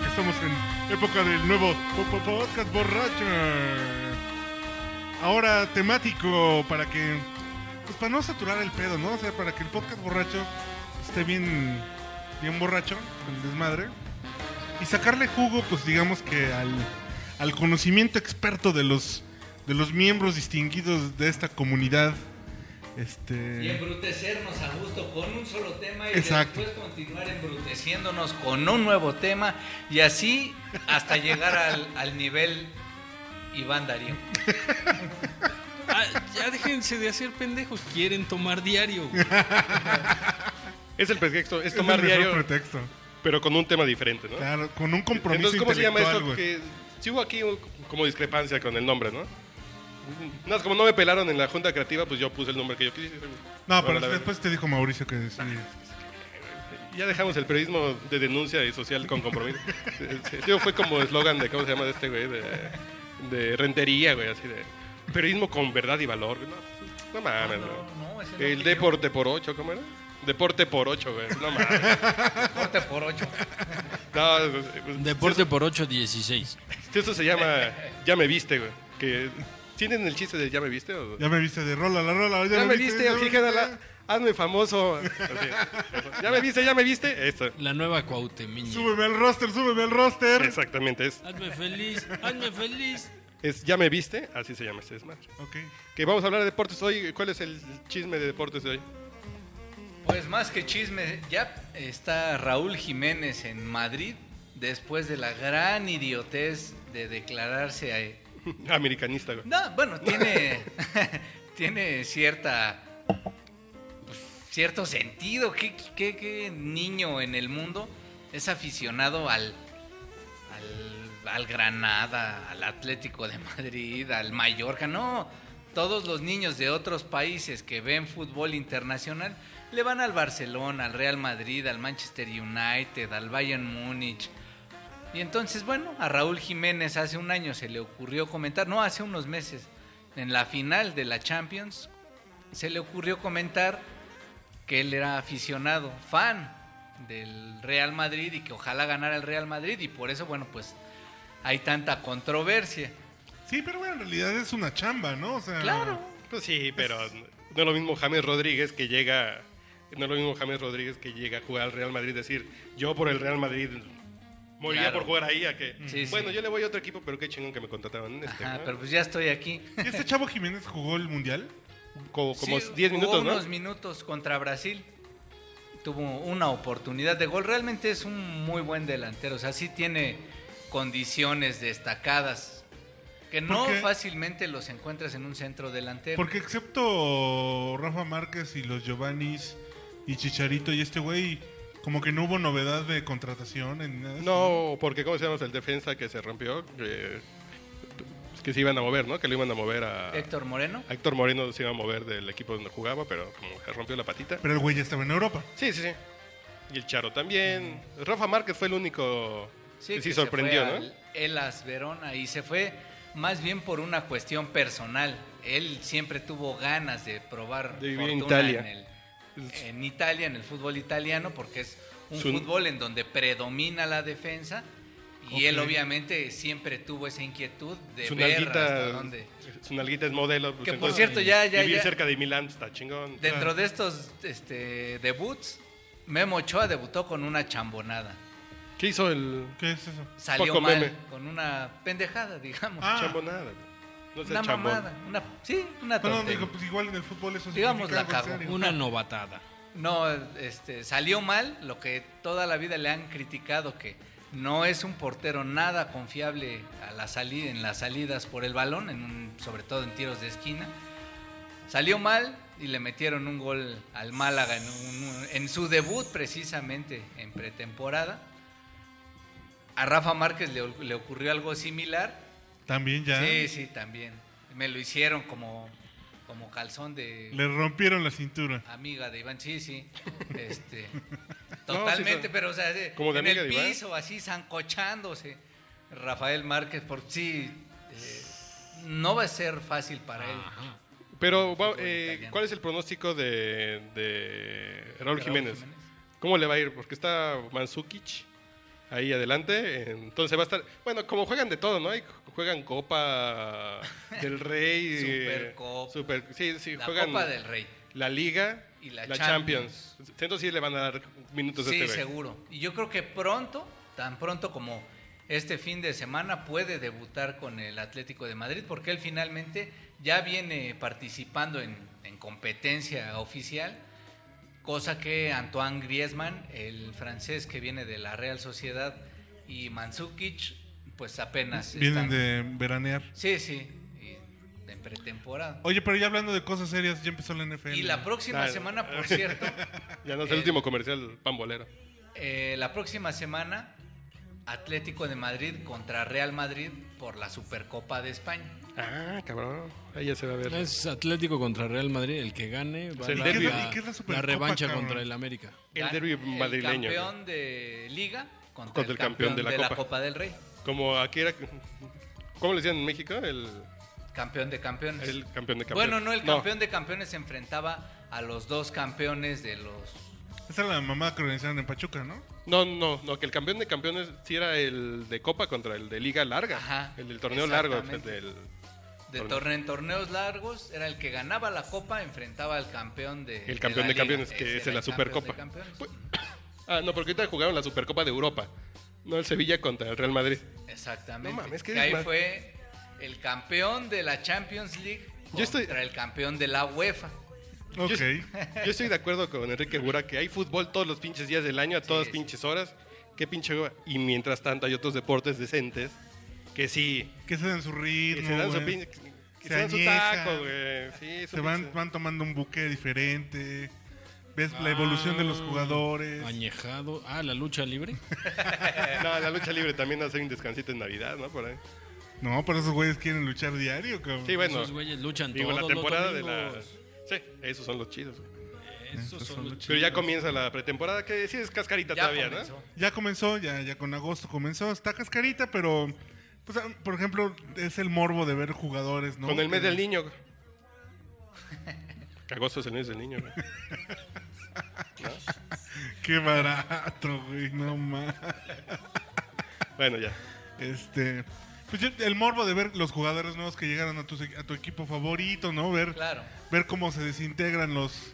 que estamos en época del nuevo po- po- podcast borracho. Ahora temático para que, pues para no saturar el pedo, ¿no? O sea, para que el podcast borracho esté bien, bien borracho, el desmadre. Y sacarle jugo, pues digamos que al, al conocimiento experto de los, de los miembros distinguidos de esta comunidad. Este... Y embrutecernos a gusto con un solo tema y Exacto. después continuar embruteciéndonos con un nuevo tema y así hasta llegar al, al nivel Iván Darío. Ah, ya déjense de hacer pendejos. Quieren tomar diario. güey. Es el pretexto, es Es tomar el mejor diario, pretexto. pero con un tema diferente, ¿no? Claro, con un compromiso Entonces, ¿cómo se llama güey. Que sí hubo aquí un- como discrepancia con el nombre, ¿no? No, como no me pelaron en la junta creativa, pues yo puse el nombre que yo quise. No, pero después te dijo Mauricio que sí. Ya dejamos el periodismo de denuncia y social con compromiso. Sí, sí, fue como eslogan de, ¿cómo se llama de este güey? De, de rentería, güey, así de... Periodismo con verdad y valor. güey, No, no mames, güey. No, no, ese no El fui deporte por ocho, ¿cómo era? Deporte por ocho, güey. No mames. yo. Deporte por ocho. No, pues, Deporte por 8.16. si Eso se llama Ya me viste, güey. Que, ¿Tienen el chiste de Ya me viste? O... Ya me viste de rola, la rola. Ya, Ya me viste, ya viste. la- hazme famoso. Ya me viste, ya me viste. Esto. La nueva Cuauhtemiña. Súbeme al roster, súbeme al roster. Exactamente, es, Hazme feliz, hazme feliz. es Ya me viste, así se llama este desmadre. Ok. Que vamos a hablar de deportes hoy. ¿Cuál es el chisme de deportes de hoy? Pues más que chisme, ya está Raúl Jiménez en Madrid después de la gran idiotez de declararse a, Americanista. No, bueno, tiene, tiene cierta pues, cierto sentido. ¿Qué, qué, qué niño en el mundo es aficionado al, al, al Granada, al Atlético de Madrid, al Mallorca? No, todos los niños de otros países que ven fútbol internacional le van al Barcelona, al Real Madrid, al Manchester United, al Bayern Múnich. Y entonces, bueno, a Raúl Jiménez hace un año se le ocurrió comentar, no, hace unos meses, en la final de la Champions, se le ocurrió comentar que él era aficionado, fan del Real Madrid y que ojalá ganara el Real Madrid y por eso, bueno, pues hay tanta controversia. Sí, pero bueno, en realidad es una chamba, ¿no? O sea, Claro. Pues sí, pero no es lo mismo James Rodríguez que llega. No es lo mismo James Rodríguez que llega a jugar al Real Madrid y decir, yo por el Real Madrid moriría Claro. por jugar ahí a que. Sí, bueno, sí. yo le voy a otro equipo, pero qué chingón que me contrataban en este. Ajá, ¿no? pero pues ya estoy aquí. ¿Y este chavo Jiménez jugó el mundial? como como Sí, 10 jugó minutos, ¿no? unos minutos contra Brasil. Tuvo una oportunidad de gol. Realmente es un muy buen delantero. O sea, sí tiene condiciones destacadas. Que no fácilmente los encuentras en un centro delantero. Porque excepto Rafa Márquez y los Giovannis y Chicharito y este güey, como que no hubo novedad de contratación en nada. No, porque ¿cómo se llama el defensa que se rompió? Que, que se iban a mover, ¿no? Que lo iban a mover a. Héctor Moreno. a Héctor Moreno se iba a mover del equipo donde jugaba, pero como se rompió la patita. Pero el güey ya estaba en Europa. Sí, sí, sí. Y el Charo también. Rafa Márquez fue el único que sí que sorprendió, se fue ¿no? Elas Verona y se fue más bien por una cuestión personal. Él siempre tuvo ganas de probar De vivir en fortuna Italia. En, el- en Italia, en el fútbol italiano, porque es un Su- fútbol en donde predomina la defensa. Y él obviamente siempre tuvo esa inquietud de Su ver nalguita, hasta dónde. su nalguita es modelo. pues, Que por cierto, ya, ya, Vivir ya. cerca de Milán está chingón. Dentro de estos este, debuts, Memo Ochoa debutó con una chambonada. ¿Qué hizo el ¿Qué es eso? Salió Poco mal, meme. con una pendejada, digamos. Ah. chambonada? No una chambón. mamada, una, sí, una no, digo, pues igual en el fútbol eso Digamos, la serio. Una novatada. No, este, salió mal, lo que toda la vida le han criticado, que no es un portero nada confiable a la salida, en las salidas por el balón, en un- sobre todo en tiros de esquina. Salió mal y le metieron un gol al Málaga en, un- en su debut precisamente en pretemporada. A Rafa Márquez le, le ocurrió algo similar. También ya. Sí, sí, también. Me lo hicieron como, como calzón de Le rompieron la cintura. amiga de Iván, sí, sí. Este, No, totalmente, sí, pero o sea, de- como de en amiga el de Iván. piso, así zancochándose. Rafael Márquez, por sí, eh, no va a ser fácil para él. Ajá. Pero, eh. ¿cuál es el pronóstico de, de Raúl, Raúl Jiménez? Jiménez. ¿Cómo le va a ir? Porque está Mansukic ahí adelante. Entonces va a estar, bueno, como juegan de todo, ¿no? Hay- juegan Copa del Rey, Supercopa. Super, sí, sí, La juegan Copa del Rey. la Liga Y la Champions. Entonces sí le van a dar minutos Sí, de güey. seguro. Y yo creo que pronto, tan pronto como este fin de semana, puede debutar con el Atlético de Madrid, porque él finalmente ya viene participando en, en competencia oficial, cosa que Antoine Griezmann, el francés que viene de la Real Sociedad, y Mandzukic, pues apenas Vienen están- de veranear. Sí, sí, y en pretemporada. Oye, pero ya hablando de cosas serias, ya empezó la NFL. Y la próxima Ah, semana, por cierto, Ya no es el último comercial pambolero. Eh, la próxima semana, Atlético de Madrid contra Real Madrid por la Supercopa de España. Ah, cabrón. Ahí ya se va a ver. Es Atlético contra Real Madrid. El que gane va a dar la, ¿Y qué es la la revancha cabrón? contra el América. El derbi madrileño. El campeón de Liga contra, Contra el campeón, de, la, Copa. Copa del Rey. Como aquí era. ¿Cómo le decían en México? El, Campeón de campeones. el campeón de campeones. Bueno, no, el campeón de campeones se enfrentaba a los dos campeones de los... Esa era la mamá que organizaron en Pachuca, ¿no? No, no, no, que el campeón de campeones sí era el de Copa contra el de Liga Larga. Ajá, el del torneo largo. el del- De Torneo. en torneos largos, era el que ganaba la copa, enfrentaba al campeón de El campeón la de campeones, liga. que es la Supercopa. campeones. Pues- Ah, no, porque ahorita jugaron la Supercopa de Europa. No el Sevilla contra el Real Madrid. Exactamente. No mames, que ahí fue el campeón de la Champions League Yo estoy- contra el campeón de la UEFA. Ok. Yo, yo estoy de acuerdo con Enrique Gura que hay fútbol todos los pinches días del año, a todas sí. pinches horas. Qué pinche. Y mientras tanto hay otros deportes decentes que sí. Que se dan su Que ritmo. se dan su, que Se se dan su añejan. taco, güey. Sí, Se son van, tomando un buque diferente. Ves la evolución de los Ah, jugadores. Añejado. Ah, la lucha libre. No, la lucha libre también hace un descansito en Navidad, ¿no? Por ahí. No, pero esos güeyes quieren luchar diario, cabrón. Sí, bueno. Esos güeyes luchan Digo, la temporada los de la. Sí, esos son los chidos. güey. Esos son los Pero ya comienza la pretemporada, que sí es cascarita Ya todavía, comenzó. Ya comenzó, ya, ya con agosto comenzó. Está cascarita, pero. Pues, ah, por ejemplo, es el morbo de ver jugadores, ¿no? ¿no? Con el mes del niño. güey. Que agosto es el mes del niño, güey. Qué barato, güey, no más. Bueno, ya. Este. Pues el morbo de ver los jugadores nuevos que llegaron a tu, a tu equipo favorito, ¿no? Ver, Claro. ver cómo se desintegran los.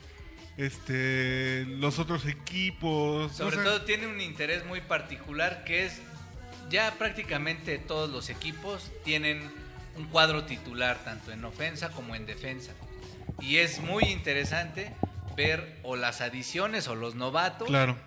Este. Los otros equipos. Sobre todo tiene un interés muy particular que es ya prácticamente todos los equipos tienen un cuadro titular tanto en ofensa como en defensa. Y es muy interesante ver o las adiciones o los novatos, Claro.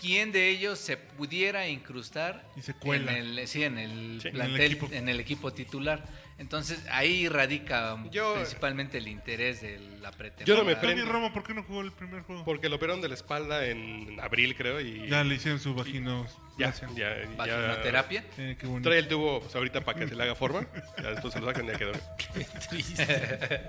Quién de ellos se pudiera incrustar Y se cuela. en el, sí, en el Sí. En el plantel, equipo. en el equipo titular. Entonces ahí radica Yo- principalmente el interés de la pretemporada. Yo no me Tony prendo. Romo, ¿por qué no jugó el primer juego? Porque lo operaron de la espalda en abril, creo, y Ya le hicieron su vagino. ya, ya, ya- Vaginoterapia. Eh, qué bonito. Trae el tubo pues, ahorita para que se le haga forma. Ya después se lo sacan y ya quedó. Triste.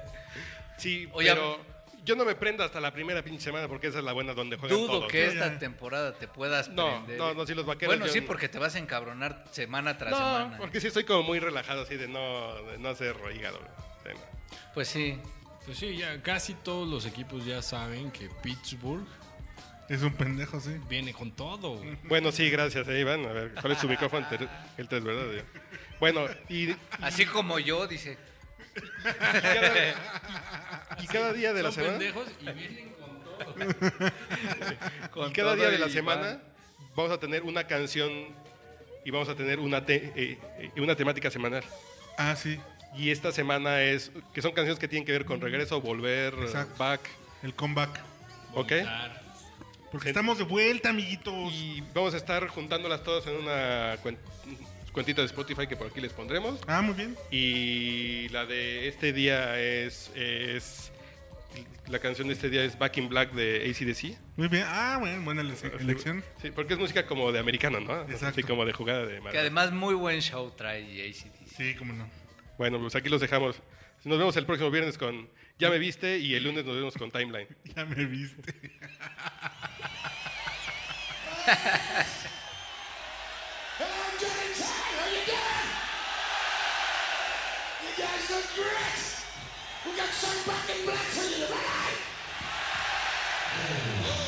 Sí, Oye, pero yo no me prendo hasta la primera pinche semana porque esa es la buena donde juegan Dudo todos. que ¿no? esta temporada te puedas No, prender. no, no, si los vaqueros Bueno, yo sí, porque te vas a encabronar semana tras No, semana. porque sí estoy como muy relajado así de no, de no hacer hígado. Sí. Pues sí. Pues sí, ya casi todos los equipos ya saben que Pittsburgh Es un pendejo, sí. viene con todo. güey. Bueno, sí, gracias, eh, Iván. A ver, ¿cuál es su micrófono? Te- El 3, ¿verdad? Bueno, y Así como yo, dice. Cada, y cada día de la semana, y vienen con todo. con y cada todo día de la semana van. vamos a tener una canción y vamos a tener una, te- eh, eh, una temática semanal. Ah, sí. Y esta semana es que son canciones que tienen que ver con regreso, volver, Exacto. back, El comeback. ¿ok? Porque estamos de vuelta, amiguitos. Y vamos a estar juntándolas todas en una cuentita de Spotify que por aquí les pondremos. Ah, muy bien. Y la de este día es, es la canción de este día es Back in Black de ACDC. Muy bien. Ah, bueno, buena ele- elección. Sí, porque es música como de americano, ¿no? Exacto. Así como de jugada de Que madre. además muy buen show trae ACDC. Sí, cómo no. Bueno, pues aquí los dejamos. Nos vemos el próximo viernes con Ya me viste y el lunes nos vemos con Timeline. Ya me viste. guys look great. We got some back in black for you, right?